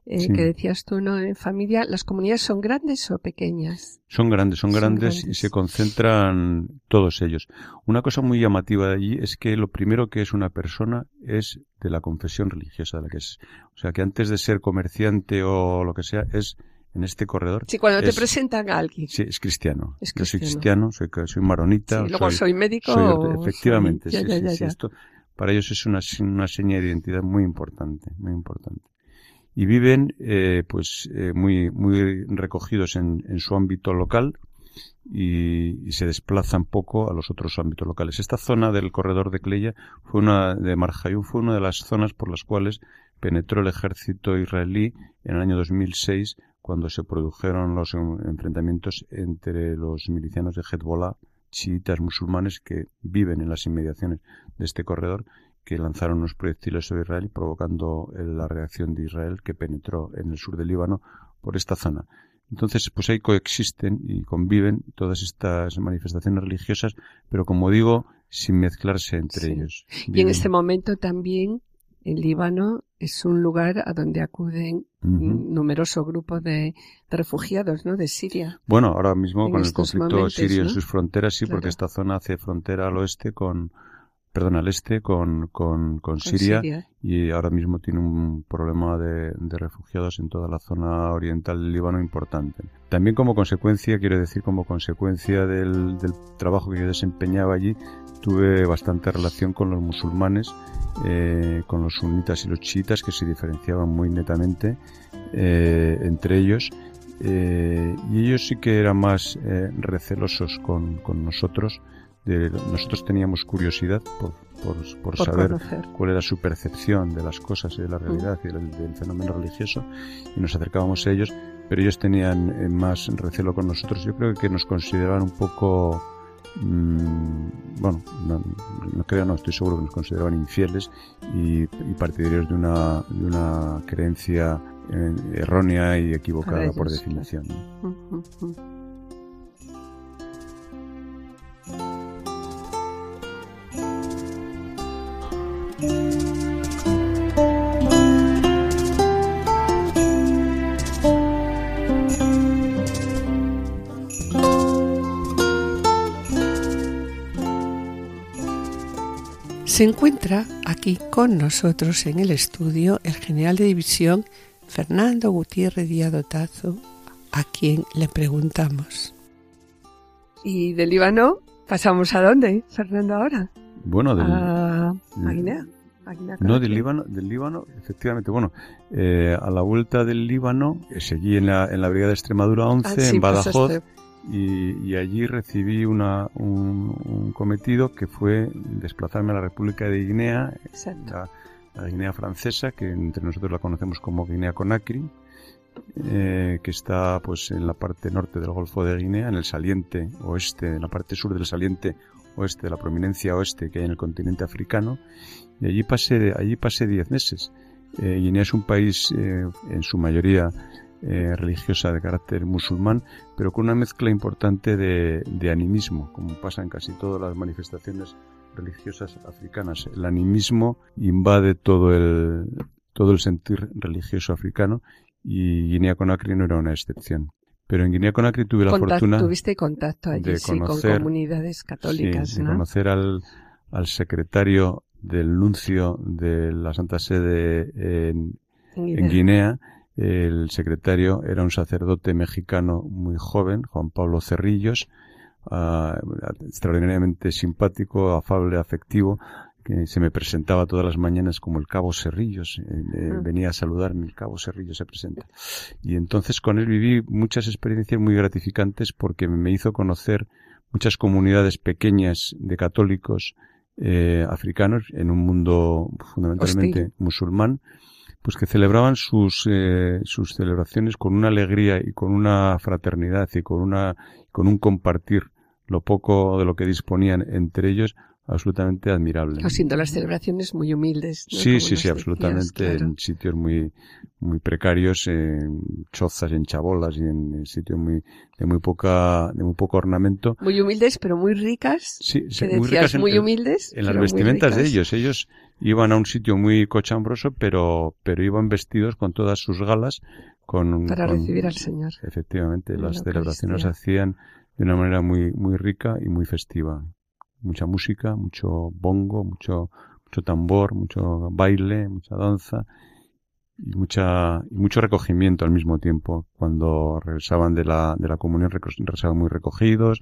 eh, Sí. que decías tú, ¿no? En familia, ¿las comunidades son grandes o pequeñas? Son grandes, son Son grandes y se concentran todos ellos. Una cosa muy llamativa de allí es que lo primero que es una persona es de la confesión religiosa de la que es. O sea, que antes de ser comerciante o lo que sea, es en este corredor. Sí, cuando te Es- presentan a alguien. Sí, es cristiano. Es Yo soy cristiano. cristiano, soy, maronita. Sí, luego soy, médico. soy- o efectivamente, sí, ya, sí, ya, sí, ya. Esto para ellos es una, una seña de identidad muy importante, muy importante. Y viven, eh, pues, eh, muy, muy recogidos en, en su ámbito local y, y se desplazan poco a los otros ámbitos locales. Esta zona del corredor de Cleia fue una, de Marjayú fue una de las zonas por las cuales penetró el ejército israelí en el año 2006 cuando se produjeron los en- enfrentamientos entre los milicianos de Hezbollah, chiitas musulmanes que viven en las inmediaciones de este corredor, que lanzaron unos proyectiles sobre Israel provocando eh, la reacción de Israel que penetró en el sur del Líbano por esta zona. Entonces, pues ahí coexisten y conviven todas estas manifestaciones religiosas, pero como digo, sin mezclarse entre Sí. ellos. Y en este momento también el Líbano es un lugar a donde acuden Ujú. un numeroso grupo de, de refugiados, ¿no? De Siria. Bueno, ahora mismo en con el conflicto momentos, sirio en sus fronteras, sí, Claro. porque esta zona hace frontera al oeste con, perdón, al este con, con, con Siria. y ahora mismo tiene un problema de, de refugiados en toda la zona oriental del Líbano importante. También como consecuencia, quiero decir, como consecuencia del, del trabajo que yo desempeñaba allí, tuve bastante relación con los musulmanes, eh, con los sunitas y los chiitas, que se diferenciaban muy netamente eh, entre ellos. Eh, y ellos sí que eran más eh, recelosos con, con nosotros. De, nosotros teníamos curiosidad por, por, por Por saber conocer. cuál era su percepción de las cosas y de la realidad y del, del fenómeno religioso y nos acercábamos a ellos, pero ellos tenían eh, más recelo con nosotros. Yo creo que nos consideraban un poco, mm, bueno, no, no creo, no, estoy seguro que nos consideraban infieles y, y partidarios de una, de una creencia eh, errónea y equivocada por definición. Se encuentra aquí con nosotros en el estudio el general de división Fernando Gutiérrez Díaz Dotazo, a quien le preguntamos. ¿Y del Líbano pasamos a dónde, Fernando, ahora? Bueno, del, A, Guinea. a Guinea No, del. Líbano, del Líbano, efectivamente. Bueno, eh, a la vuelta del Líbano, eh, seguí en la, en la Brigada de Extremadura 11, Ah, sí, en Badajoz, pasaste. Y, y allí recibí una, un, un cometido que fue desplazarme a la República de Guinea, la, la Guinea francesa, que entre nosotros la conocemos como Guinea Conakry, eh, que está pues en la parte norte del Golfo de Guinea, en el saliente oeste, en la parte sur del saliente oeste, de la prominencia oeste que hay en el continente africano, y allí pasé, allí pasé diez meses. Eh, Guinea es un país eh, en su mayoría eh, religiosa de carácter musulmán, pero con una mezcla importante de, de animismo, como pasa en casi todas las manifestaciones religiosas africanas. El animismo invade todo el, todo el sentir religioso africano y Guinea Conakry no era una excepción. Pero en Guinea-Conakry tuve la fortuna tuviste contacto allí de sí, conocer- con comunidades católicas, sí, de ¿no? conocer al, al secretario del nuncio de la Santa Sede en, En en Guinea. El secretario era un sacerdote mexicano muy joven, Juan Pablo Cerrillos, ah, extraordinariamente simpático, afable, afectivo, que se me presentaba todas las mañanas como el Cabo Cerrillos. eh, eh, Ah. Venía a saludarme, el Cabo Cerrillos se presenta. Y entonces con él viví muchas experiencias muy gratificantes porque me hizo conocer muchas comunidades pequeñas de católicos eh, africanos en un mundo fundamentalmente Hostil. musulmán, pues que celebraban sus eh, sus celebraciones con una alegría y con una fraternidad y con una con un compartir lo poco de lo que disponían entre ellos absolutamente admirable. Haciendo las celebraciones muy humildes. ¿no? Sí, Como sí, sí, decías, absolutamente claro. en sitios muy muy precarios, en chozas, en chabolas y en sitios muy de muy poca de muy poco ornamento. Muy humildes, pero muy ricas. Sí, muy decías, ricas en, muy humildes. en las vestimentas de ellos. Ellos iban a un sitio muy cochambroso, pero pero iban vestidos con todas sus galas con Para con- recibir al Señor. Efectivamente, en las la celebraciones hacían de una manera muy muy rica y muy festiva. Mucha música, mucho bongo, mucho mucho tambor, mucho baile, mucha danza y mucha y mucho recogimiento al mismo tiempo. Cuando regresaban de la de la comunión regresaban muy recogidos,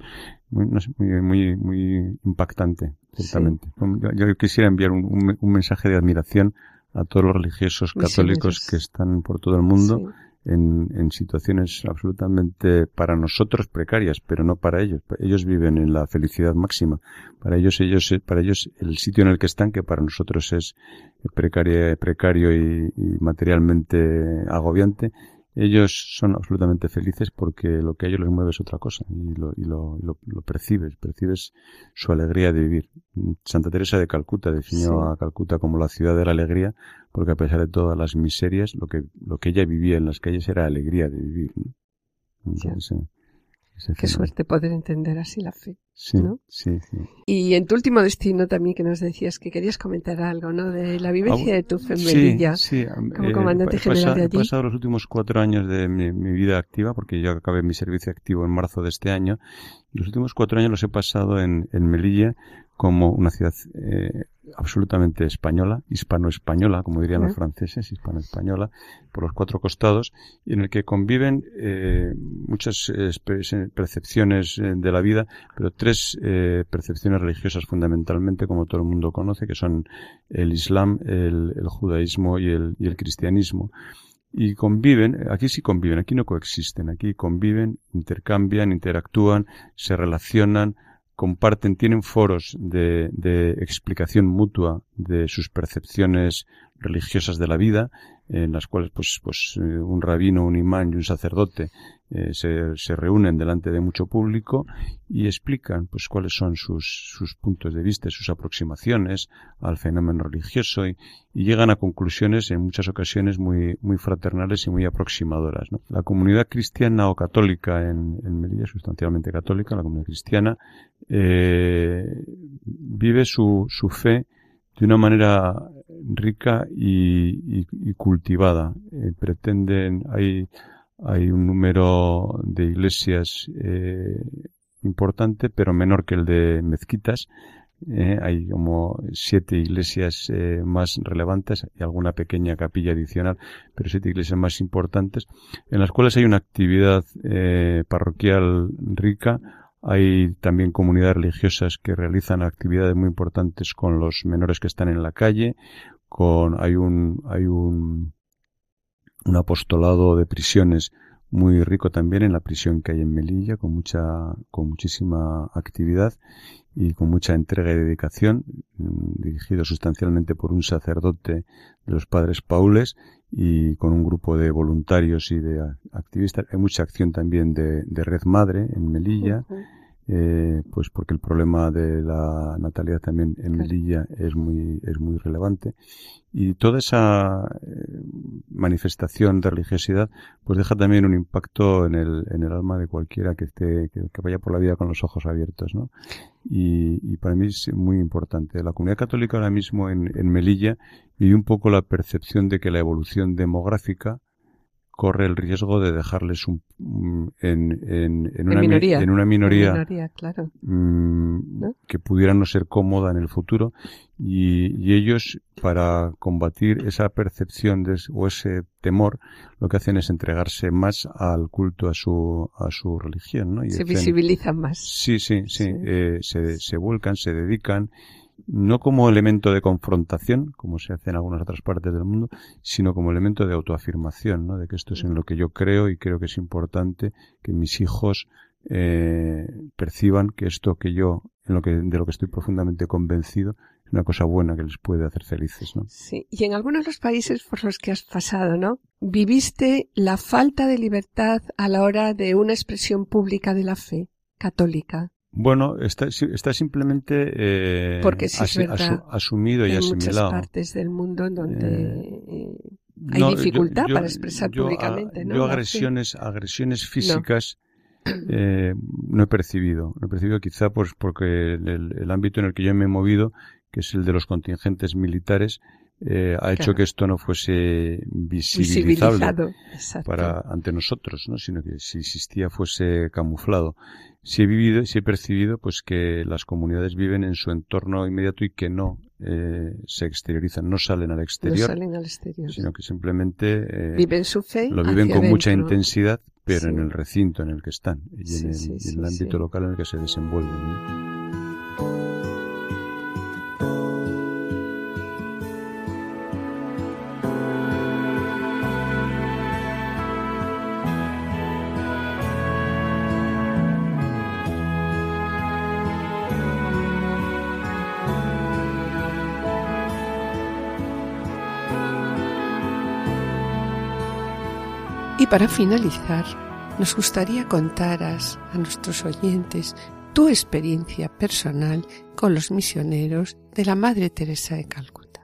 muy no sé, muy muy, muy impactante, ciertamente. Yo, yo quisiera enviar un, un- un mensaje de admiración a todos los religiosos católicos que están por todo el mundo Sí. En, en situaciones absolutamente para nosotros precarias, pero no para ellos. Ellos viven en la felicidad máxima. Para ellos, ellos, para ellos, el sitio en el que están, que para nosotros es precario, precario y materialmente agobiante, ellos son absolutamente felices porque lo que a ellos les mueve es otra cosa y lo, y lo, y lo, lo percibes, percibes su alegría de vivir. Santa Teresa de Calcuta definió Sí. a Calcuta como la ciudad de la alegría porque a pesar de todas las miserias, lo que, lo que ella vivía en las calles era alegría de vivir. ¿no? Entonces, eh, Qué suerte poder entender así la fe. Sí, ¿no? sí, sí. Y en tu último destino también que nos decías que querías comentar algo, ¿no? De la vivencia de tu fe en Sí, Melilla. sí, como eh, comandante he general pasa- de He allí. pasado los últimos cuatro años de mi, mi vida activa, porque yo acabé mi servicio activo en marzo de este año, y los últimos cuatro años los he pasado en, en Melilla como una ciudad eh, absolutamente española, hispano-española, como dirían los franceses, hispano-española, por los cuatro costados, y en el que conviven eh, muchas eh, percepciones eh, de la vida, pero tres eh, percepciones religiosas fundamentalmente, como todo el mundo conoce, que son el Islam, el, el judaísmo y el, y el cristianismo. Y conviven, aquí sí conviven, aquí no coexisten, aquí conviven, intercambian, interactúan, se relacionan, comparten, tienen foros de, de explicación mutua de sus percepciones religiosas de la vida, en las cuales pues, pues eh, un rabino, un imán y un sacerdote eh, se, se reúnen delante de mucho público y explican pues cuáles son sus, sus puntos de vista, sus aproximaciones al fenómeno religioso y, y llegan a conclusiones en muchas ocasiones muy, muy fraternales y muy aproximadoras. ¿no? La comunidad cristiana o católica en, en Melilla, sustancialmente católica, la comunidad cristiana, eh, vive su, su fe de una manera rica y, y- y cultivada. Eh, pretenden, hay, hay un número de iglesias eh, importante, pero menor que el de mezquitas. Eh, hay como siete iglesias eh, más relevantes y alguna pequeña capilla adicional, pero siete iglesias más importantes, en las cuales hay una actividad eh, parroquial rica, hay también comunidades religiosas que realizan actividades muy importantes con los menores que están en la calle, con hay un hay un un apostolado de prisiones muy rico también en la prisión que hay en Melilla con mucha con muchísima actividad y con mucha entrega y dedicación mm, dirigido sustancialmente por un sacerdote de los padres paules y con un grupo de voluntarios y de activistas hay mucha acción también de, de red madre en Melilla. Eh, pues porque el problema de la natalidad también en Claro. Melilla es muy es muy relevante. Y toda esa eh, manifestación de religiosidad pues deja también un impacto en el en el alma de cualquiera que esté que, que vaya por la vida con los ojos abiertos no y, y para mí es muy importante. La comunidad católica ahora mismo en, en Melilla vive un poco la percepción de que la evolución demográfica corre el riesgo de dejarles un, en, en, En una, mi- minoría. en una minoría, Minoría, claro. mm, ¿No? que pudiera no ser cómoda en el futuro y, y ellos para combatir esa percepción de, o ese temor lo que hacen es entregarse más al culto a su a su religión ¿no? Y Se hacen- visibilizan más. Sí, sí, sí. Sí. eh, se, se vuelcan, se dedican, no como elemento de confrontación, como se hace en algunas otras partes del mundo, sino como elemento de autoafirmación, ¿no? De que esto es en lo que yo creo y creo que es importante que mis hijos eh, perciban que esto que yo, en lo que, de lo que estoy profundamente convencido, es una cosa buena que les puede hacer felices, ¿no? Sí. Y en algunos de los países por los que has pasado, ¿no? Viviste la falta de libertad a la hora de una expresión pública de la fe católica. Bueno, está, está simplemente eh, Porque sí asumido y Hay muchas asimilado. partes del mundo en donde Eh, eh, hay No, dificultad yo- para expresar yo, públicamente, ¿no? Yo agresiones, agresiones físicas (clears throat) eh, no he percibido. No he percibido quizá pues porque el, ámbito en el que yo me he movido, que es el de los contingentes militares, eh, ha hecho que esto no fuese visibilizable para ante nosotros, ¿no? sino que si existía fuese camuflado. Si he vivido, si he percibido, pues que las comunidades viven en su entorno inmediato y que no eh, se exteriorizan, no salen al no exterior, salen al exterior. sino que simplemente eh, Viven su fe. lo viven con mucha intensidad, pero Sí. en el recinto en el que están y Sí, en el, sí, y en sí, el ámbito local en el que se desenvuelven. Para finalizar, nos gustaría contaras a nuestros oyentes tu experiencia personal con los misioneros de la Madre Teresa de Calcuta.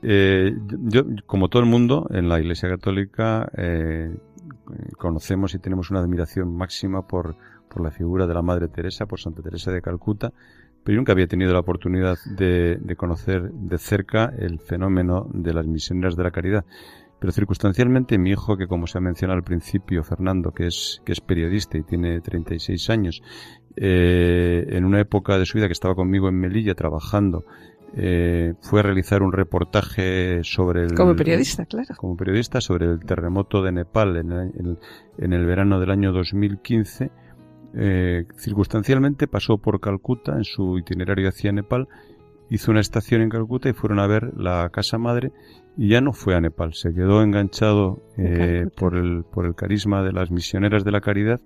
Eh, yo, como todo el mundo, en la Iglesia Católica eh, conocemos y tenemos una admiración máxima por, por la figura de la Madre Teresa, por Santa Teresa de Calcuta, pero nunca había tenido la oportunidad de conocer de cerca el fenómeno de las misioneras de la caridad. Pero circunstancialmente mi hijo, que como se ha mencionado al principio, Fernando, que es, que es periodista y tiene 36 años, eh, en una época de su vida que estaba conmigo en Melilla trabajando, eh, fue a realizar un reportaje sobre el... Como periodista, claro. Como periodista sobre el terremoto de Nepal en el, en el- verano del año 2015. Eh, circunstancialmente pasó por Calcuta en su itinerario hacia Nepal, hizo una estación en Calcuta y fueron a ver la casa madre y ya no fue a Nepal, se quedó enganchado En eh, por, el, por el carisma de las misioneras de la caridad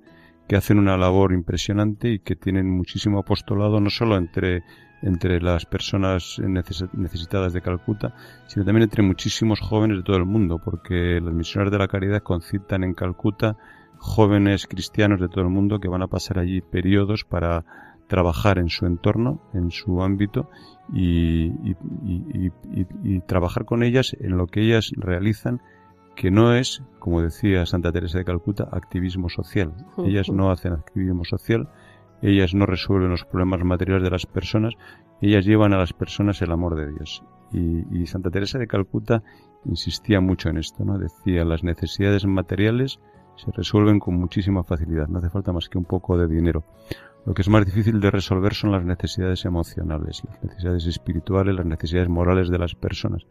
que hacen una labor impresionante y que tienen muchísimo apostolado no solo entre entre las personas neces- necesitadas de Calcuta, sino también entre muchísimos jóvenes de todo el mundo, porque las misioneras de la caridad concitan en Calcuta jóvenes cristianos de todo el mundo que van a pasar allí periodos para trabajar en su entorno, en su ámbito y, y- y- y- trabajar con ellas en lo que ellas realizan, que no es, como decía Santa Teresa de Calcuta, activismo social. Ellas no hacen activismo social, ellas no resuelven los problemas materiales de las personas, ellas llevan a las personas el amor de Dios. Y, y Santa Teresa de Calcuta insistía mucho en esto, ¿no? Decía, las necesidades materiales se resuelven con muchísima facilidad, no hace falta más que un poco de dinero. Lo que es más difícil de resolver son las necesidades emocionales, las necesidades espirituales, las necesidades morales de las personas.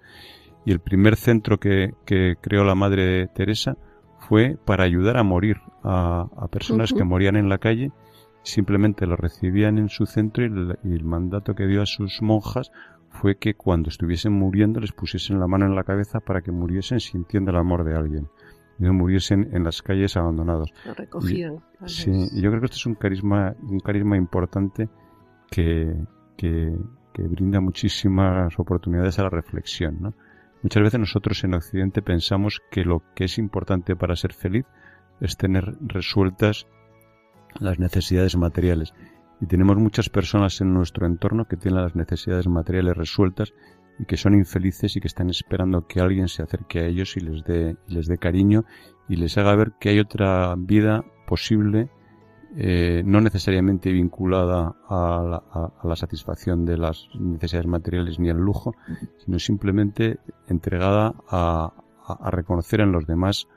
Y el primer centro que, que creó la Madre Teresa fue para ayudar a morir a, a personas que morían en la calle simplemente lo recibían en su centro y el, y el mandato que dio a sus monjas fue que cuando estuviesen muriendo les pusiesen la mano en la cabeza para que muriesen sintiendo el amor de alguien y no muriesen en las calles abandonados. Lo recogían. Sí, y yo creo que esto es un carisma, un carisma importante que, que, que brinda muchísimas oportunidades a la reflexión, ¿no? Muchas veces nosotros en Occidente pensamos que lo que es importante para ser feliz es tener resueltas las necesidades materiales. Y tenemos muchas personas en nuestro entorno que tienen las necesidades materiales resueltas y que son infelices y que están esperando que alguien se acerque a ellos y les dé, y les dé cariño y les haga ver que hay otra vida posible, eh, no necesariamente vinculada a la, a- la satisfacción de las necesidades materiales ni al lujo, sino simplemente entregada a- a reconocer en los demás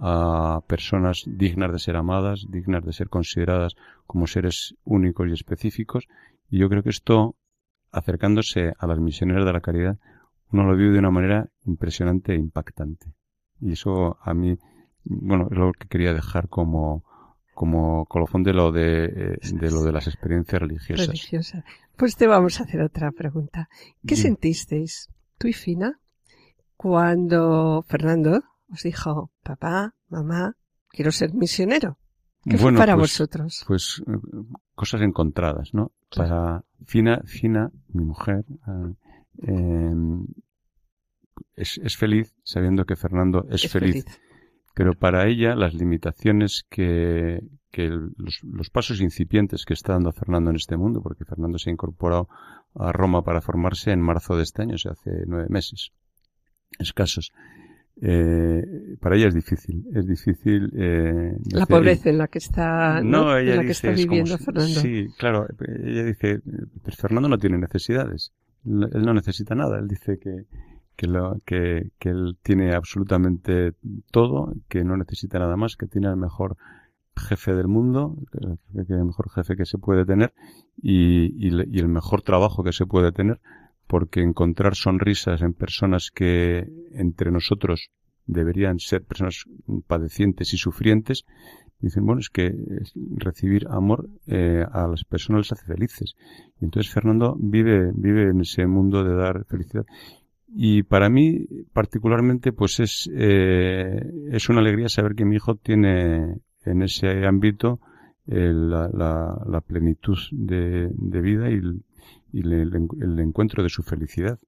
a personas dignas de ser amadas, dignas de ser consideradas como seres únicos y específicos. Y yo creo que esto, acercándose a las misioneras de la caridad, uno lo vive de una manera impresionante e impactante. Y eso a mí, bueno, es lo que quería dejar como, como colofón de lo de, eh, de lo de las experiencias religiosas. Religiosa. Pues te vamos a hacer otra pregunta. ¿Qué sentisteis, tú y Fina, cuando Fernando os dijo, papá, mamá, quiero ser misionero? ¿Qué fue Bueno, para pues- vosotros? Pues eh, cosas encontradas, ¿no? Para Fina, Fina, mi mujer, eh, es, es feliz sabiendo que Fernando es, Es feliz. Pero para ella las limitaciones que, que los, los pasos incipientes que está dando Fernando en este mundo, porque Fernando se ha incorporado a Roma para formarse en marzo de este año, o sea, hace nueve meses escasos. Eh, para ella es difícil, es difícil. Eh, La pobreza en la que está, ¿no? no, en la que está es como viviendo Fernando. Sí, claro. Ella dice, pues Fernando no tiene necesidades. Él no necesita nada. Él dice que, que, lo, que, que él tiene absolutamente todo, que no necesita nada más, que tiene el mejor jefe del mundo, el mejor jefe que se puede tener y, y, le- y el mejor trabajo que se puede tener, porque encontrar sonrisas en personas que entre nosotros deberían ser personas padecientes y sufrientes, dicen, bueno, es que recibir amor eh, a las personas les hace felices. Y entonces Fernando vive, vive en ese mundo de dar felicidad. Y para mí, particularmente, pues es, eh, es una alegría saber que mi hijo tiene en ese ámbito eh, la, la, la plenitud de, de vida y, y el, encuentro de su felicidad.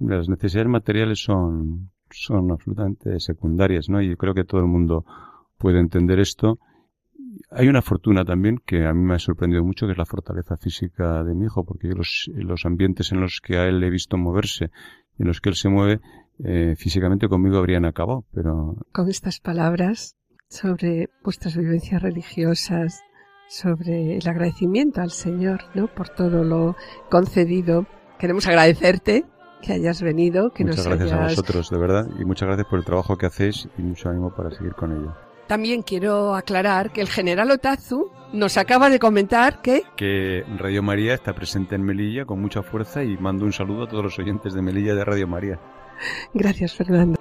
Las necesidades materiales son, son absolutamente secundarias, ¿no? Y creo que todo el mundo puede entender esto. Hay una fortuna también que a mí me ha sorprendido mucho, que es la fortaleza física de mi hijo, porque los, los ambientes en los que a él he visto moverse, en los que él se mueve, eh, físicamente conmigo habrían acabado, pero Con estas palabras sobre vuestras vivencias religiosas, sobre el agradecimiento al Señor, ¿no? Por todo lo concedido. Queremos agradecerte que hayas venido, que muchas nos gracias a vosotros, de verdad, y muchas gracias por el trabajo que hacéis y mucho ánimo para seguir con ello. También quiero aclarar que el general Otazu nos acaba de comentar que Que Radio María está presente en Melilla con mucha fuerza y mando un saludo a todos los oyentes de Melilla de Radio María. Gracias, Fernando.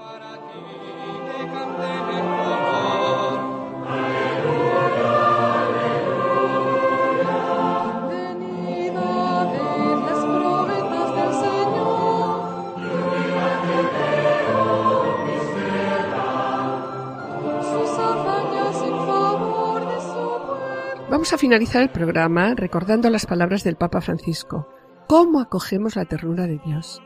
A finalizar el programa recordando las palabras del Papa Francisco. ¿Cómo acogemos la ternura de Dios?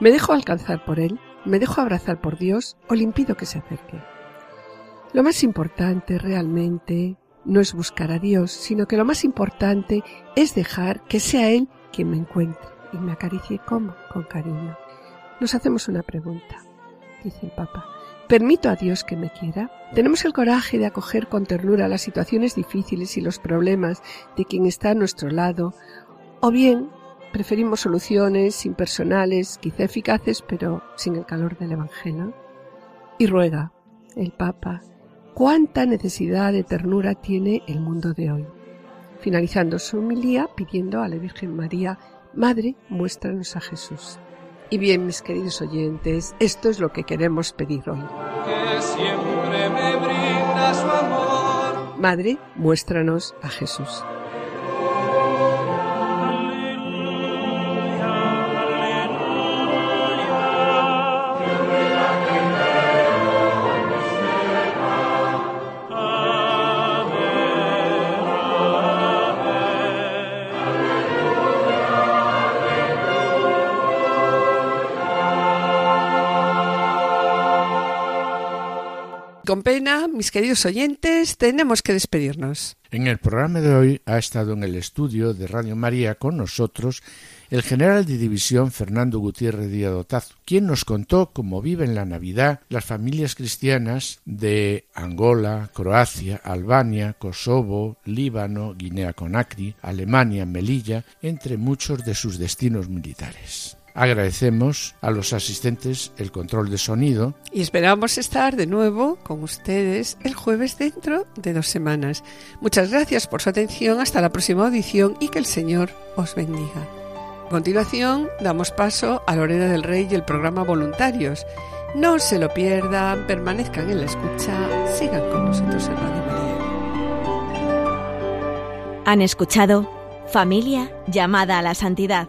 ¿Me dejo alcanzar por Él? ¿Me dejo abrazar por Dios o le impido que se acerque? Lo más importante realmente no es buscar a Dios, sino que lo más importante es dejar que sea Él quien me encuentre y me acaricie como con cariño. Nos hacemos una pregunta, dice el Papa. ¿Permito a Dios que me quiera? ¿Tenemos el coraje de acoger con ternura las situaciones difíciles y los problemas de quien está a nuestro lado? ¿O bien preferimos soluciones impersonales, quizá eficaces, pero sin el calor del Evangelio? Y ruega el Papa, ¿cuánta necesidad de ternura tiene el mundo de hoy? Finalizando su homilía pidiendo a la Virgen María, Madre, muéstranos a Jesús. Y bien, mis queridos oyentes, esto es lo que queremos pedir hoy. que siempre me brinda su amor. Madre, muéstranos a Jesús. Con pena, mis queridos oyentes, tenemos que despedirnos. En el programa de hoy ha estado en el estudio de Radio María con nosotros el general de división Fernando Gutiérrez Díaz Otazo, quien nos contó cómo viven la Navidad las familias cristianas de Angola, Croacia, Albania, Kosovo, Líbano, Guinea Conakry, Alemania, Melilla, entre muchos de sus destinos militares. Agradecemos a los asistentes el control de sonido. Y esperamos estar de nuevo con ustedes el jueves dentro de dos semanas. Muchas gracias por su atención. Hasta la próxima audición y que el Señor os bendiga. A continuación, damos paso a Lorena del Rey y el programa Voluntarios. No se lo pierdan, permanezcan en la escucha, sigan con nosotros en Radio María. Han escuchado Familia llamada a la santidad